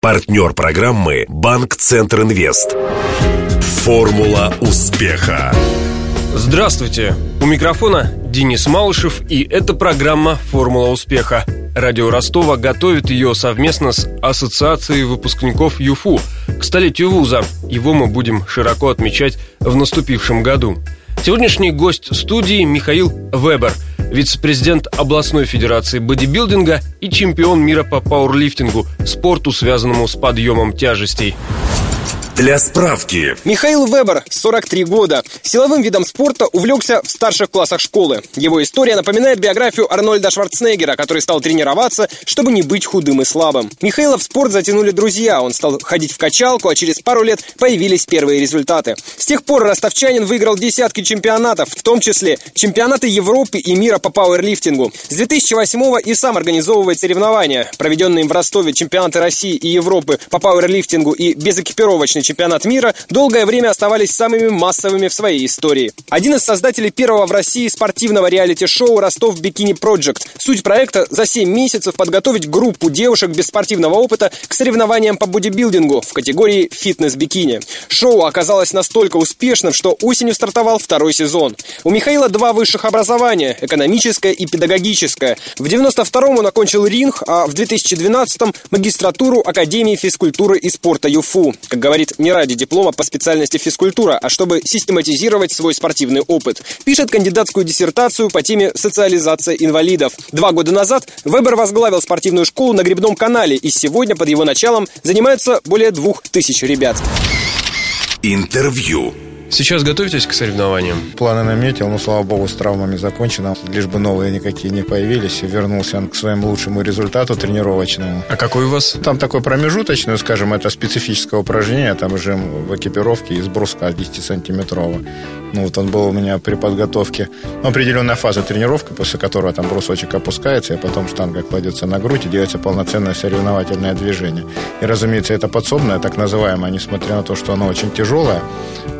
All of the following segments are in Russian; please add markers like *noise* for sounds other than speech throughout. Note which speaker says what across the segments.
Speaker 1: Партнер программы «Банк Центр Инвест». Формула успеха.
Speaker 2: Здравствуйте! У микрофона Денис Малышев, и это программа «Формула успеха». Радио Ростова готовит ее совместно с Ассоциацией выпускников ЮФУ к столетию вуза. Его мы будем широко отмечать в наступившем году. Сегодняшний гость студии Михаил Вебер, вице-президент областной федерации бодибилдинга и чемпион мира по пауэрлифтингу, спорту, связанному с подъемом тяжестей.
Speaker 1: Для справки.
Speaker 3: Михаил Вебер, 43 года. Силовым видом спорта увлекся в старших классах школы. Его история напоминает биографию Арнольда Шварценеггера, который стал тренироваться, чтобы не быть худым и слабым. Михаила в спорт затянули друзья. Он стал ходить в качалку, а через пару лет появились первые результаты. С тех пор ростовчанин выиграл десятки чемпионатов, в том числе чемпионаты Европы и мира по пауэрлифтингу. С 2008 и сам организовывает соревнования. Проведенные им в Ростове чемпионаты России и Европы по пауэрлифтингу и безэкипировочный чемпионат мира долгое время оставались самыми массовыми в своей истории. Один из создателей первого в России спортивного реалити-шоу «Ростов Бикини Project». Суть проекта – за 7 месяцев подготовить группу девушек без спортивного опыта к соревнованиям по бодибилдингу в категории «фитнес-бикини». Шоу оказалось настолько успешным, что осенью стартовал второй сезон. У Михаила два высших образования – экономическое и педагогическое. В 92-м он окончил ринг, а в 2012-м – магистратуру Академии физкультуры и спорта ЮФУ. Как говорит не ради диплома по специальности физкультура, а чтобы систематизировать свой спортивный опыт. Пишет кандидатскую диссертацию по теме «Социализация инвалидов». Два года назад Вебер возглавил спортивную школу на Грибном канале, и сегодня под его началом занимаются более двух тысяч ребят.
Speaker 1: Интервью.
Speaker 2: Сейчас готовитесь к соревнованиям?
Speaker 4: Планы наметил, но, слава богу, с травмами закончено. Лишь бы новые никакие не появились. Вернулся он к своему лучшему результату тренировочному.
Speaker 2: А какой у вас?
Speaker 4: Там такой промежуточный, скажем, это специфическое упражнение. Там жим в экипировке из бруска 10-сантиметрового. Ну, вот он был у меня при подготовке. Ну, определенная фаза тренировки, после которой там брусочек опускается, и потом штанга кладется на грудь, и делается полноценное соревновательное движение. И, разумеется, это подсобное, так называемое, несмотря на то, что оно очень тяжелое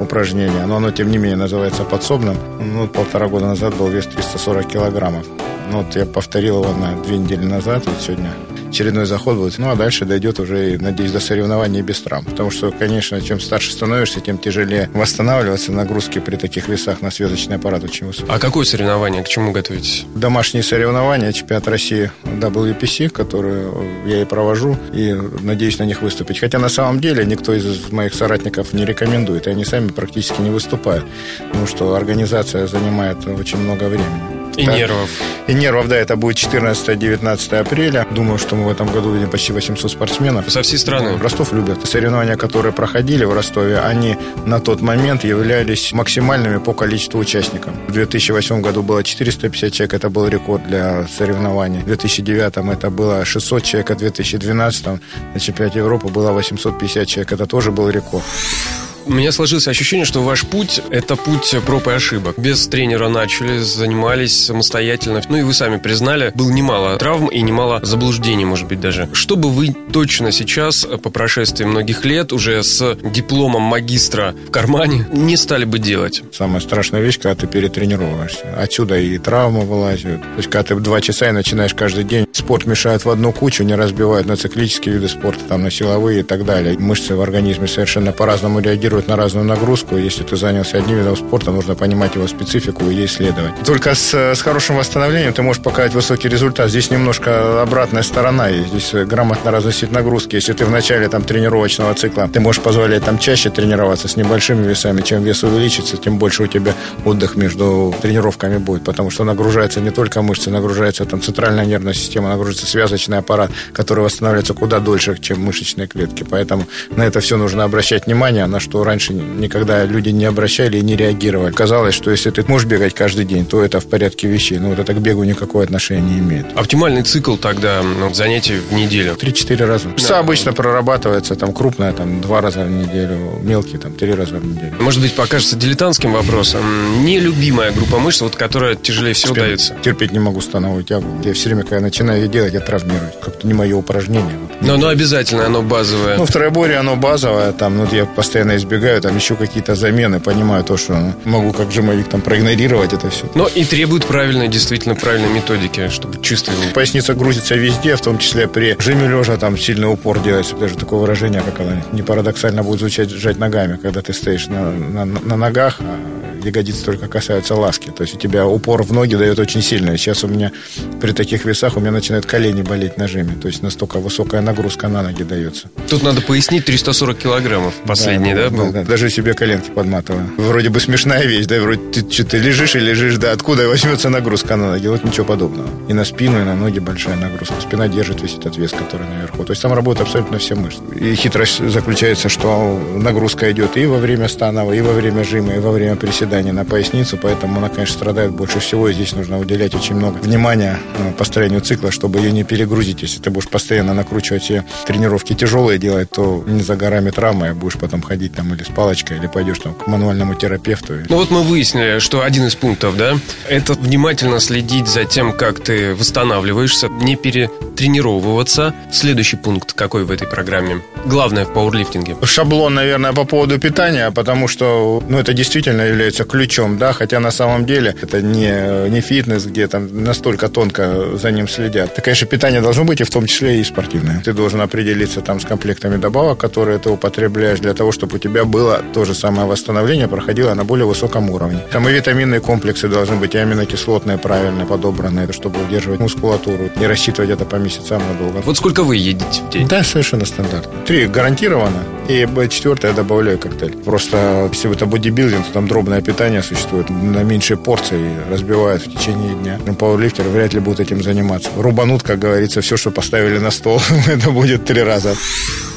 Speaker 4: упражнение, но оно, тем не менее, называется подсобным. Ну, полтора года назад был вес 340 килограммов. Ну, вот я повторил его на две недели назад, и сегодня очередной заход будет. Ну, а дальше дойдет уже, надеюсь, до соревнований без травм. Потому что, конечно, чем старше становишься, тем тяжелее восстанавливаться. Нагрузки при таких весах на связочный аппарат очень высокие.
Speaker 2: А какое соревнование? К чему готовитесь?
Speaker 4: Домашние соревнования, чемпионат России WPC, который я и провожу, и надеюсь на них выступить. Хотя на самом деле никто из моих соратников не рекомендует, и они сами практически не выступают. Потому что организация занимает очень много времени.
Speaker 2: И
Speaker 4: Да.
Speaker 2: нервов.
Speaker 4: И нервов, да, это будет 14-19 апреля. Думаю, что мы в этом году видим почти 800 спортсменов.
Speaker 2: Со всей страны.
Speaker 4: Ну, Ростов любят. Соревнования, которые проходили в Ростове, они на тот момент являлись максимальными по количеству участников. В 2008 году было 450 человек, это был рекорд для соревнований. В 2009 это было 600 человек, а в 2012 на чемпионате Европы было 850 человек, это тоже был рекорд.
Speaker 2: У меня сложилось ощущение, что ваш путь – это путь проб и ошибок. Без тренера начали, занимались самостоятельно. Ну и вы сами признали, было немало травм и немало заблуждений, может быть, даже. Что бы вы точно сейчас, по прошествии многих лет, уже с дипломом магистра в кармане, не стали бы делать?
Speaker 4: Самая страшная вещь, когда ты перетренировываешься. Отсюда и травмы вылазят. То есть, когда ты два часа и начинаешь каждый день, спорт мешает в одну кучу, не разбивают на циклические виды спорта, там, на силовые и так далее. Мышцы в организме совершенно по-разному реагируют на разную нагрузку. Если ты занялся одним видом спорта, нужно понимать его специфику и ей следовать. Только с, с хорошим восстановлением ты можешь показать высокий результат. Здесь немножко обратная сторона. И здесь грамотно разносить нагрузки. Если ты в начале там, тренировочного цикла, ты можешь позволять там чаще тренироваться с небольшими весами. Чем вес увеличится, тем больше у тебя отдых между тренировками будет. Потому что нагружается не только мышцы, нагружается там центральная нервная система, нагружается связочный аппарат, который восстанавливается куда дольше, чем мышечные клетки. Поэтому на это все нужно обращать внимание, на что раньше никогда люди не обращали и не реагировали. Казалось, что если ты можешь бегать каждый день, то это в порядке вещей. Но вот это к бегу никакого отношения не имеет.
Speaker 2: Оптимальный цикл тогда ну, занятий в неделю.
Speaker 4: Три-четыре раза. Часа обычно прорабатывается, там крупная, там два раза в неделю, мелкие, там три раза в неделю.
Speaker 2: Может быть, покажется дилетантским вопросом. Нелюбимая группа мышц, вот которая тяжелее всего
Speaker 4: Спину.
Speaker 2: дается.
Speaker 4: Терпеть не могу становую тягу. Я все время, когда начинаю ее делать, я травмируюсь. Как-то не мое упражнение.
Speaker 2: Но оно обязательно, оно базовое.
Speaker 4: Ну, в троеборье оно базовое, там, ну, я постоянно избегаю разбегаю, там еще какие-то замены, понимаю то, что ну, могу как жимовик там проигнорировать это все.
Speaker 2: Но и требует правильной, действительно правильной методики, чтобы чисто...
Speaker 4: Поясница грузится везде, в том числе при жиме лежа, там сильный упор делается. Даже такое выражение, как оно не парадоксально будет звучать, сжать ногами, когда ты стоишь на, на, на ногах, а ягодицы только касаются ласки. То есть у тебя упор в ноги дает очень сильно. Сейчас у меня при таких весах у меня начинают колени болеть на жиме. То есть настолько высокая нагрузка на ноги дается.
Speaker 2: Тут надо пояснить 340 килограммов последний, да, да, был? Да,
Speaker 4: да, даже себе коленки подматываю. Вроде бы смешная вещь, да, вроде ты что, ты лежишь и лежишь, да, откуда возьмется нагрузка на ноги? Вот ничего подобного. И на спину, и на ноги большая нагрузка. Спина держит весь этот вес, который наверху. То есть там работают абсолютно все мышцы. И хитрость заключается, что нагрузка идет и во время станова, и во время жима, и во время приседания на поясницу, поэтому она, конечно, страдает больше всего, и здесь нужно уделять очень много внимания э, построению цикла, чтобы ее не перегрузить. Если ты будешь постоянно накручивать все тренировки тяжелые делать, то не за горами травмы, а будешь потом ходить там или с палочкой, или пойдешь там к мануальному терапевту.
Speaker 2: Ну вот мы выяснили, что один из пунктов, да, это внимательно следить за тем, как ты восстанавливаешься, не перетренировываться. Следующий пункт какой в этой программе? Главное в пауэрлифтинге.
Speaker 4: Шаблон, наверное, по поводу питания, потому что, ну, это действительно является ключом, да, хотя на самом деле это не, не фитнес, где там настолько тонко за ним следят. Так, конечно, питание должно быть, и в том числе и спортивное. Ты должен определиться там с комплектами добавок, которые ты употребляешь для того, чтобы у тебя было то же самое восстановление, проходило на более высоком уровне. Там и витаминные комплексы должны быть, и аминокислотные правильно подобранные, чтобы удерживать мускулатуру, не рассчитывать это по месяцам надолго.
Speaker 2: Вот сколько вы едите в день?
Speaker 4: Да, совершенно стандартно. Три гарантированно, и четвертое я добавляю коктейль. Просто если это бодибилдинг, то там дробное питание существует на меньшие порции разбивают в течение дня. Пауэрлифтеры вряд ли будут этим заниматься. Рубанут, как говорится, все, что поставили на стол, *laughs* это будет три раза.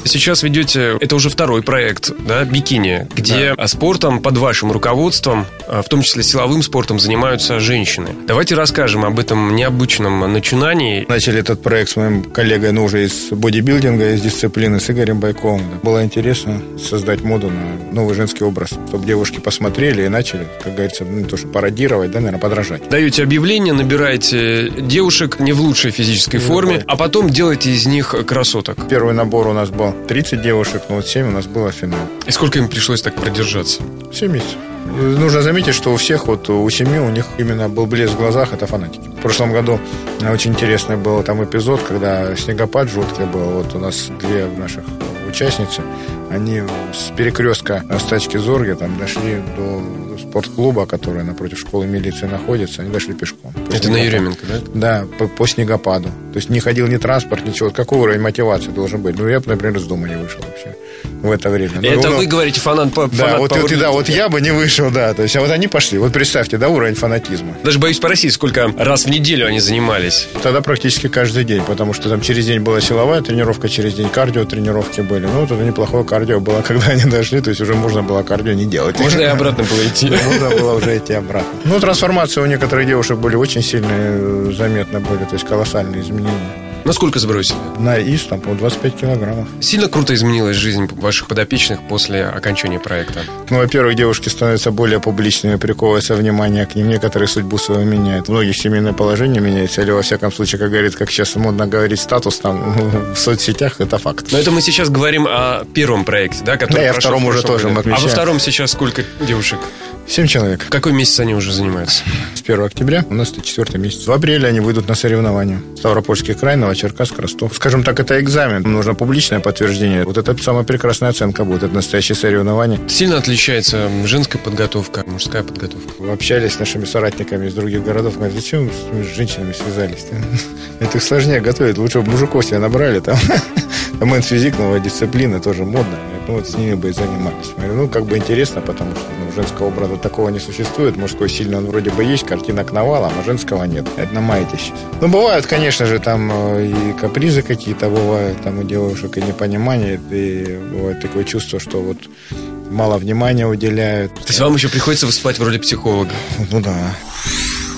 Speaker 2: Сейчас ведете, это уже второй проект, да, бикини, где да. спортом под вашим руководством, а, в том числе силовым спортом, занимаются женщины. Давайте расскажем об этом необычном начинании.
Speaker 4: Начали этот проект с моим коллегой, ну, уже из бодибилдинга, из дисциплины, с Игорем Байковым. Было интересно создать моду на новый женский образ, чтобы девушки посмотрели и начали, как говорится, ну, то, что пародировать, да, наверное, подражать.
Speaker 2: Даете объявление, набираете девушек не в лучшей физической ну, форме, да. а потом делаете из них красоток.
Speaker 4: Первый набор у нас был 30 девушек, но вот 7 у нас было финал.
Speaker 2: И сколько им пришлось так продержаться?
Speaker 4: 7 месяцев. Нужно заметить, что у всех, вот у семи, у них именно был блеск в глазах, это фанатики. В прошлом году очень интересный был там эпизод, когда снегопад жуткий был. Вот у нас две наших участницы, они с перекрестка стачки Зорги там дошли до спортклуба, который напротив школы милиции находится, они дошли пешком.
Speaker 2: Это на Еременко, да?
Speaker 4: Да, по, по снегопаду. То есть не ходил ни транспорт, ничего. Какой уровень мотивации должен быть? Ну, я, например, из дома не вышел вообще в это время.
Speaker 2: Ну, это ну, вы говорите фанат по
Speaker 4: Да, вот, вот, да, вот я бы не вышел, да. То есть, а вот они пошли. Вот представьте, да, уровень фанатизма.
Speaker 2: Даже боюсь спросить, сколько раз в неделю они занимались?
Speaker 4: Тогда практически каждый день, потому что там через день была силовая тренировка, через день кардио тренировки были. Ну, вот это неплохое кардио было, *laughs* когда они дошли, то есть уже можно было кардио не делать.
Speaker 2: Можно и *laughs* обратно было идти.
Speaker 4: Можно было уже идти обратно. Ну, трансформации у некоторых девушек были очень сильные, заметно были, то есть колоссальные изменения.
Speaker 2: Насколько сбросили?
Speaker 4: На ИС, там, по 25 килограммов.
Speaker 2: Сильно круто изменилась жизнь ваших подопечных после окончания проекта?
Speaker 4: Ну, во-первых, девушки становятся более публичными, приковывается внимание к ним. Некоторые судьбу свою меняют. У многих семейное положение меняется, или, во всяком случае, как говорит, как сейчас модно говорить, статус там *laughs* в соцсетях, это факт.
Speaker 2: Но это мы сейчас говорим о первом проекте, да?
Speaker 4: Который да, и о втором уже тоже мы
Speaker 2: А во втором сейчас сколько девушек?
Speaker 4: Семь человек.
Speaker 2: Какой месяц они уже занимаются?
Speaker 4: С 1 октября. У нас это четвертый месяц. В апреле они выйдут на соревнования. Ставропольский край, Новочеркасск, Ростов. Скажем так, это экзамен. Нужно публичное подтверждение. Вот это самая прекрасная оценка будет. Это настоящее соревнование.
Speaker 2: Сильно отличается женская подготовка, мужская подготовка?
Speaker 4: Общались с нашими соратниками из других городов. Говорят, зачем с женщинами связались? *laughs* Это их сложнее готовить. Лучше бы мужиков себе набрали там. *laughs* Men's physique, новая дисциплина, тоже модно. Ну, вот с ними бы и занимались. Ну, как бы интересно, потому что ну, женского образа такого не существует. Мужской сильный он вроде бы есть, картинок навалом, а женского нет. Это на сейчас. Ну, бывают, конечно же, там э, и капризы какие-то бывают, там у девушек и непонимание, и бывает такое чувство, что вот мало внимания уделяют.
Speaker 2: То есть вам еще приходится выступать в роли психолога?
Speaker 4: Ну да.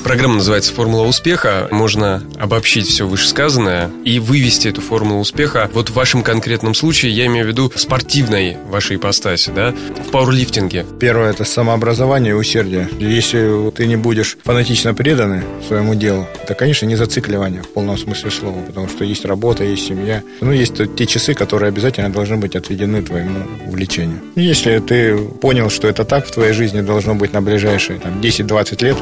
Speaker 2: Программа называется «Формула успеха». Можно обобщить все вышесказанное и вывести эту формулу успеха. Вот в вашем конкретном случае, я имею в виду спортивной вашей ипостаси, да, в пауэрлифтинге.
Speaker 4: Первое – это самообразование и усердие. Если ты не будешь фанатично преданы своему делу, это, конечно, не зацикливание в полном смысле слова, потому что есть работа, есть семья. Ну, есть те часы, которые обязательно должны быть отведены твоему увлечению. Если ты понял, что это так в твоей жизни должно быть на ближайшие там, 10-20 лет,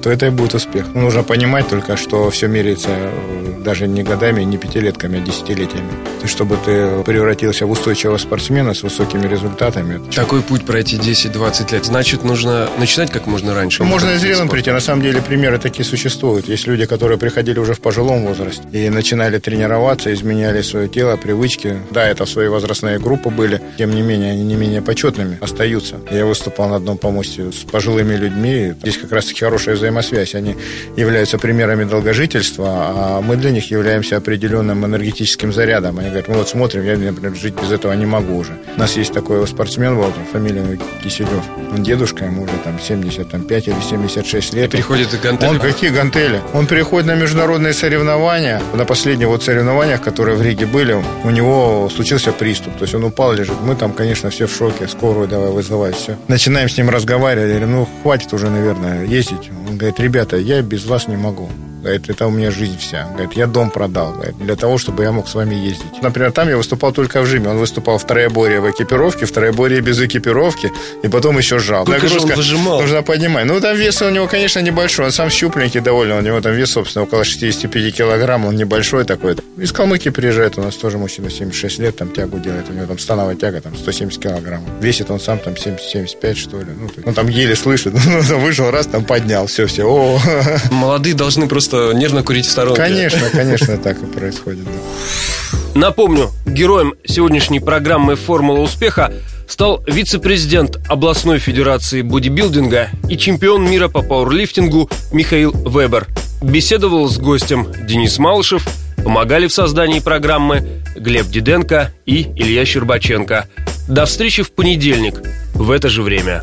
Speaker 4: то это и будет успех. Ну, нужно понимать только, что все меряется э, даже не годами, не пятилетками, а десятилетиями. Чтобы ты превратился в устойчивого спортсмена с высокими результатами.
Speaker 2: Такой путь пройти 10-20 лет. Значит, нужно начинать как можно раньше.
Speaker 4: Ну, можно и зрелым прийти. На самом деле примеры такие существуют. Есть люди, которые приходили уже в пожилом возрасте и начинали тренироваться, изменяли свое тело, привычки. Да, это в свои возрастные группы были. Тем не менее, они не менее почетными остаются. Я выступал на одном помосте с пожилыми людьми. Здесь как раз-таки хорошая взаимодействие взаимосвязь. Они являются примерами долгожительства, а мы для них являемся определенным энергетическим зарядом. Они говорят, мы вот смотрим, я, например, жить без этого не могу уже. У нас есть такой спортсмен, был, фамилия Киселев. Он дедушка, ему уже там 75 или 76 лет.
Speaker 2: Приходит и гантели.
Speaker 4: Он какие гантели? Он приходит на международные соревнования. На последних вот соревнованиях, которые в Риге были, у него случился приступ. То есть он упал, лежит. Мы там, конечно, все в шоке. Скорую давай вызывать, все. Начинаем с ним разговаривать. Говорим, ну, хватит уже, наверное, ездить. Он говорит, ребята, я без вас не могу. Говорит, это у меня жизнь вся. Говорит, я дом продал говорит, для того, чтобы я мог с вами ездить. Например, там я выступал только в жиме. Он выступал в троеборье в экипировке, в троеборье без экипировки, и потом еще жал.
Speaker 2: Нагрузка, же выжимал?
Speaker 4: Нужно поднимать. Ну, там вес у него, конечно, небольшой. Он сам щупленький довольно. У него там вес, собственно, около 65 килограмм. Он небольшой такой. Из Калмыкии приезжает. У нас тоже мужчина 76 лет, там тягу делает. У него там становая тяга, там 170 килограмм. Весит он сам там 70, 75, что ли. Ну, он там еле слышит. *laughs* Ну, вышел раз, там поднял. Все, все. О. *laughs*
Speaker 2: Молодые должны просто нервно курить в сторонке.
Speaker 4: Конечно, конечно, так и происходит. Да.
Speaker 2: Напомню, героем сегодняшней программы «Формула успеха» стал вице-президент областной федерации бодибилдинга и чемпион мира по пауэрлифтингу Михаил Вебер. Беседовал с гостем Денис Малышев, помогали в создании программы Глеб Диденко и Илья Щербаченко. До встречи в понедельник в это же время.